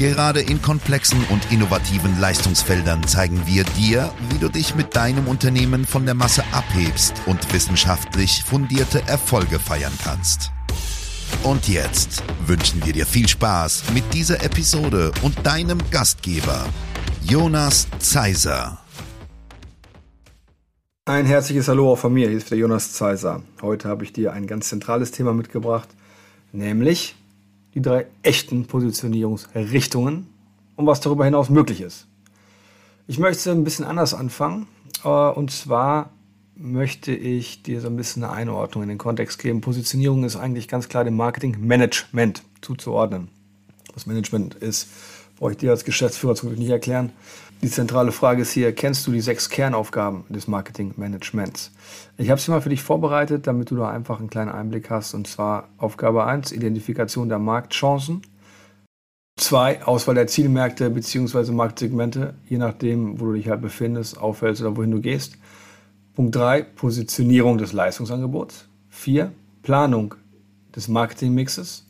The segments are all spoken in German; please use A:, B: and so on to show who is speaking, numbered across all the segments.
A: Gerade in komplexen und innovativen Leistungsfeldern zeigen wir dir, wie du dich mit deinem Unternehmen von der Masse abhebst und wissenschaftlich fundierte Erfolge feiern kannst. Und jetzt wünschen wir dir viel Spaß mit dieser Episode und deinem Gastgeber, Jonas Zeiser.
B: Ein herzliches Hallo auch von mir, hier ist wieder Jonas Zeiser. Heute habe ich dir ein ganz zentrales Thema mitgebracht, nämlich die drei echten Positionierungsrichtungen und was darüber hinaus möglich ist. Ich möchte ein bisschen anders anfangen äh, und zwar möchte ich dir so ein bisschen eine Einordnung in den Kontext geben. Positionierung ist eigentlich ganz klar dem Marketing-Management zuzuordnen. Was Management ist, brauche ich dir als Geschäftsführer zum Glück nicht erklären. Die zentrale Frage ist hier, kennst du die sechs Kernaufgaben des Marketingmanagements? Ich habe sie mal für dich vorbereitet, damit du da einfach einen kleinen Einblick hast. Und zwar Aufgabe 1, Identifikation der Marktchancen. 2, Auswahl der Zielmärkte bzw. Marktsegmente, je nachdem, wo du dich halt befindest, aufhältst oder wohin du gehst. Punkt 3, Positionierung des Leistungsangebots. 4, Planung des Marketingmixes.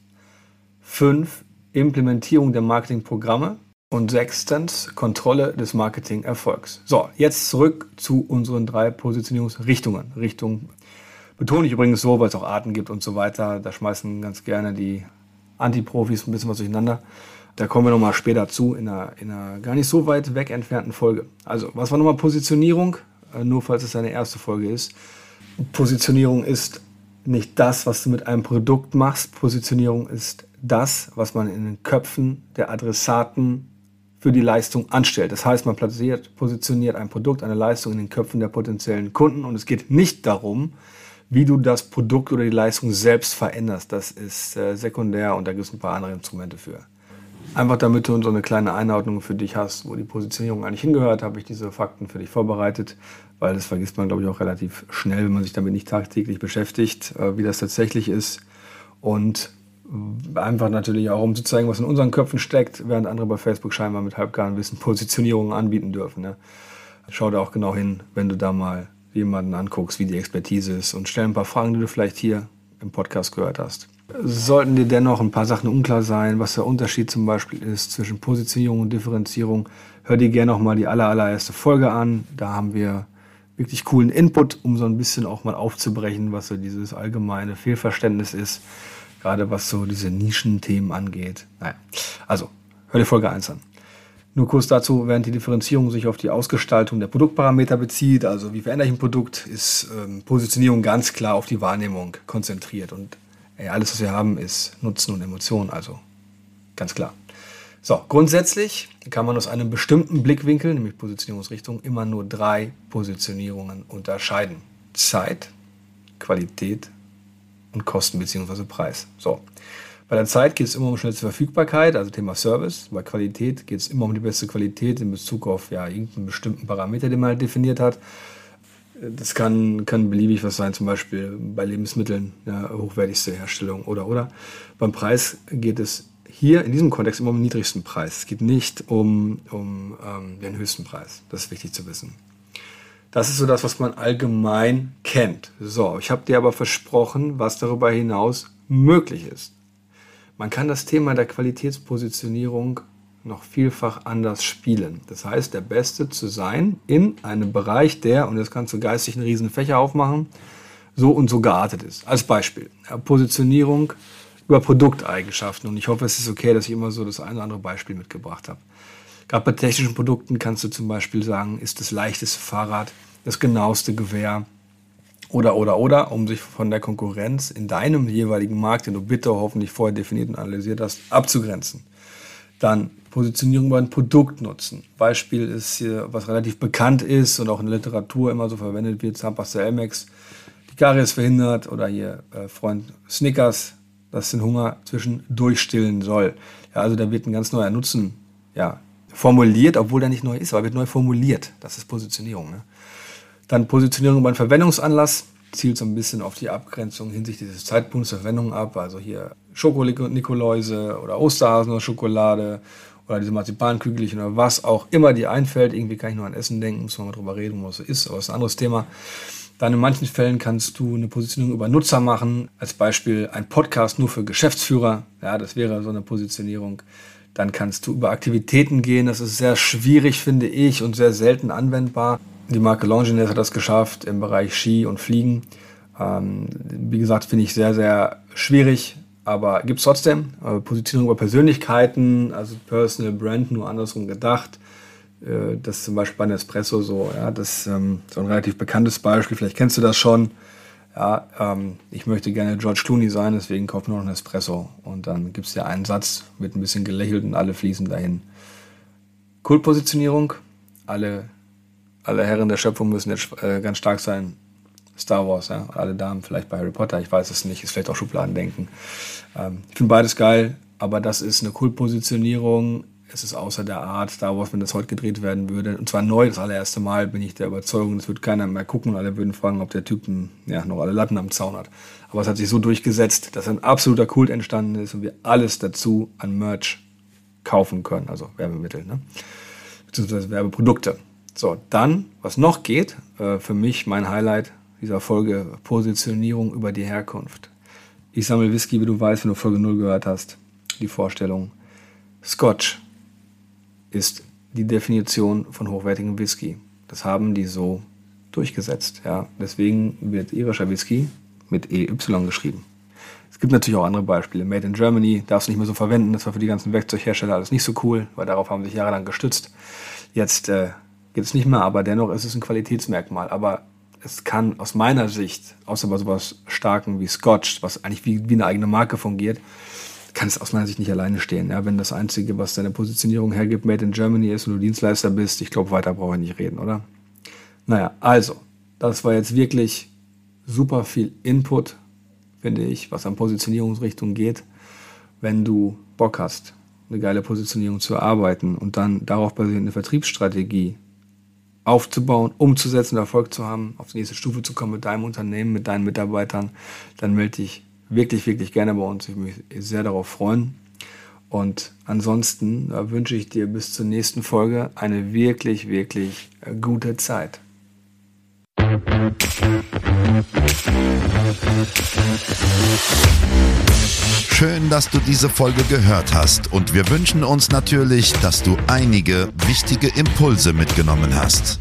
B: 5, Implementierung der Marketingprogramme. Und sechstens, Kontrolle des Marketingerfolgs. So, jetzt zurück zu unseren drei Positionierungsrichtungen. Richtung betone ich übrigens so, weil es auch Arten gibt und so weiter. Da schmeißen ganz gerne die Antiprofis ein bisschen was durcheinander. Da kommen wir nochmal später zu, in einer, in einer gar nicht so weit weg entfernten Folge. Also, was war nochmal Positionierung? Äh, nur falls es deine erste Folge ist. Positionierung ist nicht das, was du mit einem Produkt machst. Positionierung ist das, was man in den Köpfen der Adressaten für die Leistung anstellt. Das heißt, man platziert, positioniert ein Produkt, eine Leistung in den Köpfen der potenziellen Kunden und es geht nicht darum, wie du das Produkt oder die Leistung selbst veränderst. Das ist äh, sekundär und da gibt es ein paar andere Instrumente für. Einfach damit du so eine kleine Einordnung für dich hast, wo die Positionierung eigentlich hingehört, habe ich diese Fakten für dich vorbereitet, weil das vergisst man, glaube ich, auch relativ schnell, wenn man sich damit nicht tagtäglich beschäftigt, äh, wie das tatsächlich ist. Und Einfach natürlich auch, um zu zeigen, was in unseren Köpfen steckt, während andere bei Facebook scheinbar mit halbgaren Wissen Positionierungen anbieten dürfen. Ne? Schau da auch genau hin, wenn du da mal jemanden anguckst, wie die Expertise ist und stell ein paar Fragen, die du vielleicht hier im Podcast gehört hast. Sollten dir dennoch ein paar Sachen unklar sein, was der Unterschied zum Beispiel ist zwischen Positionierung und Differenzierung, hör dir gerne noch mal die aller, allererste Folge an. Da haben wir wirklich coolen Input, um so ein bisschen auch mal aufzubrechen, was so dieses allgemeine Fehlverständnis ist gerade was so diese Nischenthemen angeht. Naja, also hör dir Folge 1 an. Nur kurz dazu, während die Differenzierung sich auf die Ausgestaltung der Produktparameter bezieht, also wie verändere ich ein Produkt, ist ähm, Positionierung ganz klar auf die Wahrnehmung konzentriert. Und ey, alles, was wir haben, ist Nutzen und Emotion, also ganz klar. So, grundsätzlich kann man aus einem bestimmten Blickwinkel, nämlich Positionierungsrichtung, immer nur drei Positionierungen unterscheiden. Zeit, Qualität und Kosten bzw. Preis. So. Bei der Zeit geht es immer um schnellste Verfügbarkeit, also Thema Service. Bei Qualität geht es immer um die beste Qualität in Bezug auf ja, irgendeinen bestimmten Parameter, den man halt definiert hat. Das kann, kann beliebig was sein, zum Beispiel bei Lebensmitteln, ja, hochwertigste Herstellung oder oder. Beim Preis geht es hier in diesem Kontext immer um den niedrigsten Preis. Es geht nicht um, um ähm, den höchsten Preis. Das ist wichtig zu wissen. Das ist so das, was man allgemein kennt. So, ich habe dir aber versprochen, was darüber hinaus möglich ist. Man kann das Thema der Qualitätspositionierung noch vielfach anders spielen. Das heißt, der Beste zu sein in einem Bereich, der, und jetzt kannst du geistig einen riesen Fächer aufmachen, so und so geartet ist. Als Beispiel, Positionierung über Produkteigenschaften. Und ich hoffe, es ist okay, dass ich immer so das eine oder andere Beispiel mitgebracht habe. Gerade bei technischen Produkten kannst du zum Beispiel sagen, ist das leichteste Fahrrad das genaueste Gewehr oder, oder, oder, um sich von der Konkurrenz in deinem jeweiligen Markt, den du bitte hoffentlich vorher definiert und analysiert hast, abzugrenzen. Dann Positionierung beim Produktnutzen. Beispiel ist hier, was relativ bekannt ist und auch in der Literatur immer so verwendet wird, Zahnpasta Elmex. Die Karies verhindert oder hier äh, Freund Snickers, das den Hunger zwischen durchstillen soll. Ja, also da wird ein ganz neuer Nutzen ja, formuliert, obwohl der nicht neu ist, aber wird neu formuliert. Das ist Positionierung. Ne? Dann Positionierung einen Verwendungsanlass zielt so ein bisschen auf die Abgrenzung hinsichtlich des Zeitpunkts der Verwendung ab. Also hier Schokonikoläuse oder Osterhasen oder Schokolade oder diese Marzipankügelchen oder was auch immer dir einfällt. Irgendwie kann ich nur an Essen denken, muss man mal drüber reden, was es ist, aber das ist ein anderes Thema. Dann in manchen Fällen kannst du eine Positionierung über Nutzer machen. Als Beispiel ein Podcast nur für Geschäftsführer. Ja, das wäre so eine Positionierung. Dann kannst du über Aktivitäten gehen. Das ist sehr schwierig, finde ich, und sehr selten anwendbar. Die Marke Longines hat das geschafft im Bereich Ski und Fliegen. Ähm, wie gesagt, finde ich sehr, sehr schwierig, aber gibt es trotzdem. Äh, Positionierung über Persönlichkeiten, also Personal Brand, nur andersrum gedacht. Äh, das ist zum Beispiel bei Nespresso so. Ja, das ist ähm, so ein relativ bekanntes Beispiel. Vielleicht kennst du das schon. Ja, ähm, ich möchte gerne George Clooney sein, deswegen kauf mir noch einen Espresso. Und dann gibt es ja einen Satz, wird ein bisschen gelächelt und alle fließen dahin. Kultpositionierung. Alle alle Herren der Schöpfung müssen jetzt äh, ganz stark sein. Star Wars, ja. Alle Damen vielleicht bei Harry Potter, ich weiß es nicht, ist vielleicht auch Schubladendenken. Ähm, ich finde beides geil, aber das ist eine Kultpositionierung. Es ist außer der Art Star Wars, wenn das heute gedreht werden würde. Und zwar neu, das allererste Mal bin ich der Überzeugung, es wird keiner mehr gucken und alle würden fragen, ob der Typ ja, noch alle Latten am Zaun hat. Aber es hat sich so durchgesetzt, dass ein absoluter Kult entstanden ist und wir alles dazu an Merch kaufen können, also Werbemittel, ne? beziehungsweise Werbeprodukte. So, dann, was noch geht, äh, für mich mein Highlight dieser Folge, Positionierung über die Herkunft. Ich sammle Whisky, wie du weißt, wenn du Folge 0 gehört hast, die Vorstellung. Scotch ist die Definition von hochwertigem Whisky. Das haben die so durchgesetzt. Ja. Deswegen wird irischer Whisky mit EY geschrieben. Es gibt natürlich auch andere Beispiele. Made in Germany darfst du nicht mehr so verwenden. Das war für die ganzen Werkzeughersteller alles nicht so cool, weil darauf haben sie sich jahrelang gestützt. Jetzt äh, Geht es nicht mehr, aber dennoch ist es ein Qualitätsmerkmal. Aber es kann aus meiner Sicht, außer bei sowas Starken wie Scotch, was eigentlich wie, wie eine eigene Marke fungiert, kann es aus meiner Sicht nicht alleine stehen. Ja, wenn das Einzige, was deine Positionierung hergibt, Made in Germany ist und du Dienstleister bist, ich glaube, weiter brauche ich nicht reden, oder? Naja, also, das war jetzt wirklich super viel Input, finde ich, was an Positionierungsrichtung geht. Wenn du Bock hast, eine geile Positionierung zu erarbeiten und dann darauf basierend eine Vertriebsstrategie aufzubauen, umzusetzen, Erfolg zu haben, auf die nächste Stufe zu kommen mit deinem Unternehmen, mit deinen Mitarbeitern, dann melde dich wirklich, wirklich gerne bei uns. Ich würde mich sehr darauf freuen. Und ansonsten äh, wünsche ich dir bis zur nächsten Folge eine wirklich, wirklich äh, gute Zeit.
A: Schön, dass du diese Folge gehört hast und wir wünschen uns natürlich, dass du einige wichtige Impulse mitgenommen hast.